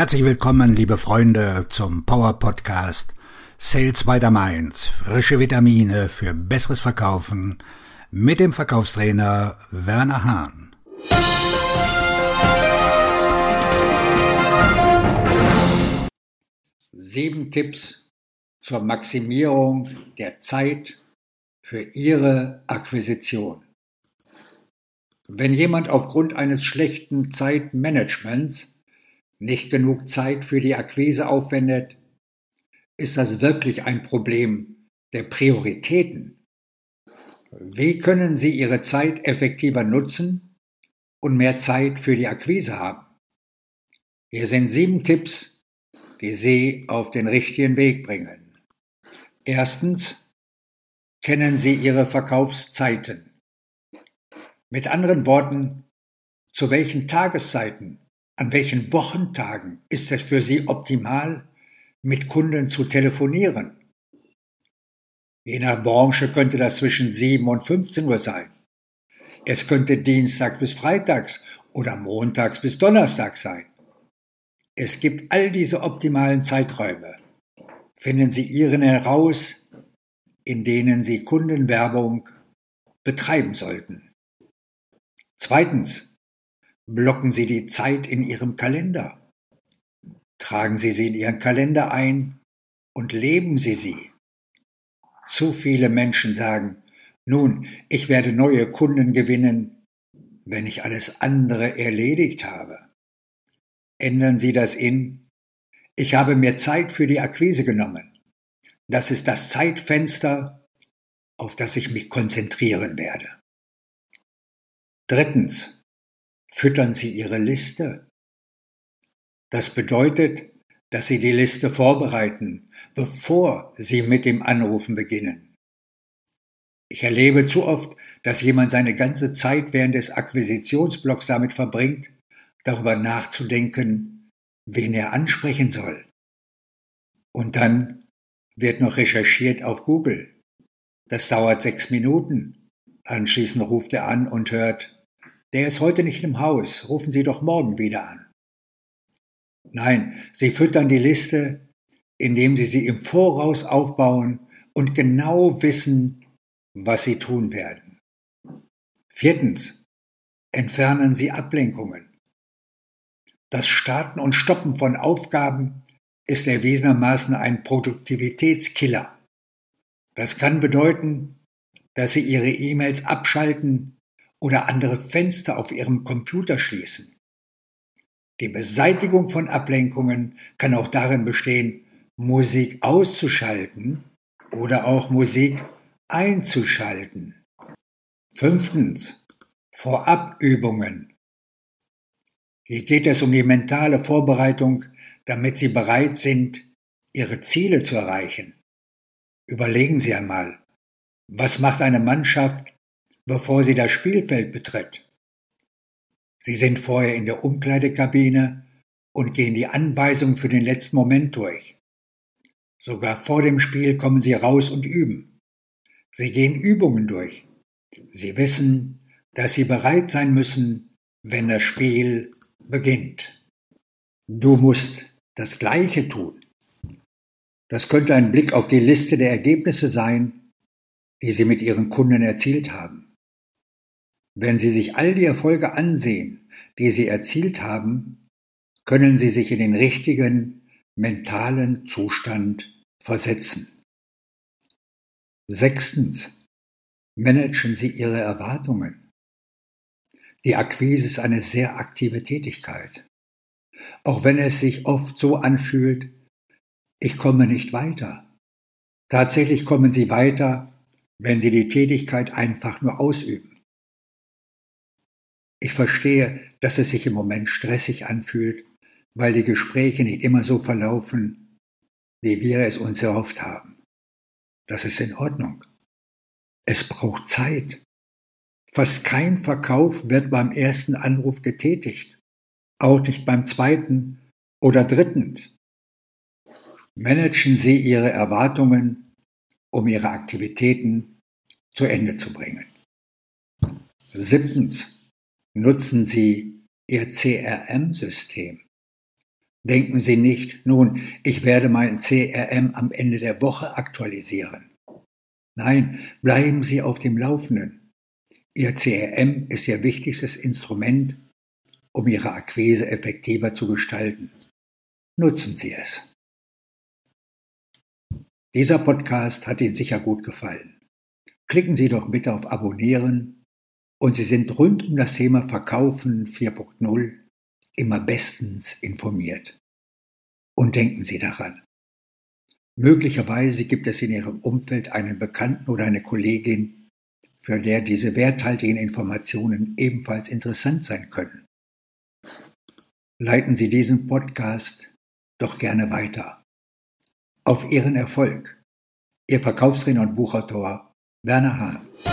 Herzlich willkommen, liebe Freunde, zum Power Podcast Sales by the Mainz. Frische Vitamine für besseres Verkaufen mit dem Verkaufstrainer Werner Hahn. Sieben Tipps zur Maximierung der Zeit für Ihre Akquisition. Wenn jemand aufgrund eines schlechten Zeitmanagements nicht genug Zeit für die Akquise aufwendet, ist das wirklich ein Problem der Prioritäten. Wie können Sie Ihre Zeit effektiver nutzen und mehr Zeit für die Akquise haben? Hier sind sieben Tipps, die Sie auf den richtigen Weg bringen. Erstens, kennen Sie Ihre Verkaufszeiten. Mit anderen Worten, zu welchen Tageszeiten, an welchen Wochentagen ist es für Sie optimal, mit Kunden zu telefonieren? Je nach Branche könnte das zwischen 7 und 15 Uhr sein. Es könnte Dienstags bis Freitags oder Montags bis Donnerstags sein. Es gibt all diese optimalen Zeiträume. Finden Sie Ihren heraus, in denen Sie Kundenwerbung betreiben sollten. Zweitens, blocken Sie die Zeit in Ihrem Kalender. Tragen Sie sie in Ihren Kalender ein und leben Sie sie. Zu viele Menschen sagen, nun, ich werde neue Kunden gewinnen, wenn ich alles andere erledigt habe. Ändern Sie das in, ich habe mir Zeit für die Akquise genommen. Das ist das Zeitfenster, auf das ich mich konzentrieren werde. Drittens. Füttern Sie Ihre Liste. Das bedeutet, dass Sie die Liste vorbereiten, bevor Sie mit dem Anrufen beginnen. Ich erlebe zu oft, dass jemand seine ganze Zeit während des Akquisitionsblocks damit verbringt, darüber nachzudenken, wen er ansprechen soll. Und dann wird noch recherchiert auf Google. Das dauert sechs Minuten. Anschließend ruft er an und hört, der ist heute nicht im Haus, rufen Sie doch morgen wieder an. Nein, Sie füttern die Liste, indem Sie sie im Voraus aufbauen und genau wissen, was Sie tun werden. Viertens, entfernen Sie Ablenkungen. Das Starten und Stoppen von Aufgaben ist erwiesenermaßen ein Produktivitätskiller. Das kann bedeuten, dass Sie Ihre E-Mails abschalten oder andere Fenster auf Ihrem Computer schließen. Die Beseitigung von Ablenkungen kann auch darin bestehen, Musik auszuschalten oder auch Musik einzuschalten. Fünftens. Vorabübungen. Hier geht es um die mentale Vorbereitung, damit Sie bereit sind, Ihre Ziele zu erreichen. Überlegen Sie einmal, was macht eine Mannschaft, bevor sie das Spielfeld betritt. Sie sind vorher in der Umkleidekabine und gehen die Anweisungen für den letzten Moment durch. Sogar vor dem Spiel kommen sie raus und üben. Sie gehen Übungen durch. Sie wissen, dass sie bereit sein müssen, wenn das Spiel beginnt. Du musst das Gleiche tun. Das könnte ein Blick auf die Liste der Ergebnisse sein, die Sie mit Ihren Kunden erzielt haben. Wenn Sie sich all die Erfolge ansehen, die Sie erzielt haben, können Sie sich in den richtigen mentalen Zustand versetzen. Sechstens. Managen Sie Ihre Erwartungen. Die Akquise ist eine sehr aktive Tätigkeit. Auch wenn es sich oft so anfühlt, ich komme nicht weiter. Tatsächlich kommen Sie weiter, wenn Sie die Tätigkeit einfach nur ausüben. Ich verstehe, dass es sich im Moment stressig anfühlt, weil die Gespräche nicht immer so verlaufen, wie wir es uns erhofft haben. Das ist in Ordnung. Es braucht Zeit. Fast kein Verkauf wird beim ersten Anruf getätigt, auch nicht beim zweiten oder dritten. Managen Sie Ihre Erwartungen, um Ihre Aktivitäten zu Ende zu bringen. Siebtens nutzen Sie Ihr CRM-System. Denken Sie nicht, nun, ich werde mein CRM am Ende der Woche aktualisieren. Nein, bleiben Sie auf dem Laufenden. Ihr CRM ist Ihr wichtigstes Instrument, um Ihre Akquise effektiver zu gestalten. Nutzen Sie es. Dieser Podcast hat Ihnen sicher gut gefallen. Klicken Sie doch bitte auf Abonnieren und Sie sind rund um das Thema Verkaufen 4.0 immer bestens informiert. Und denken Sie daran. Möglicherweise gibt es in Ihrem Umfeld einen Bekannten oder eine Kollegin, für der diese werthaltigen Informationen ebenfalls interessant sein können. Leiten Sie diesen Podcast doch gerne weiter. Auf Ihren Erfolg. Ihr Verkaufstrainer und Buchautor Werner Hahn.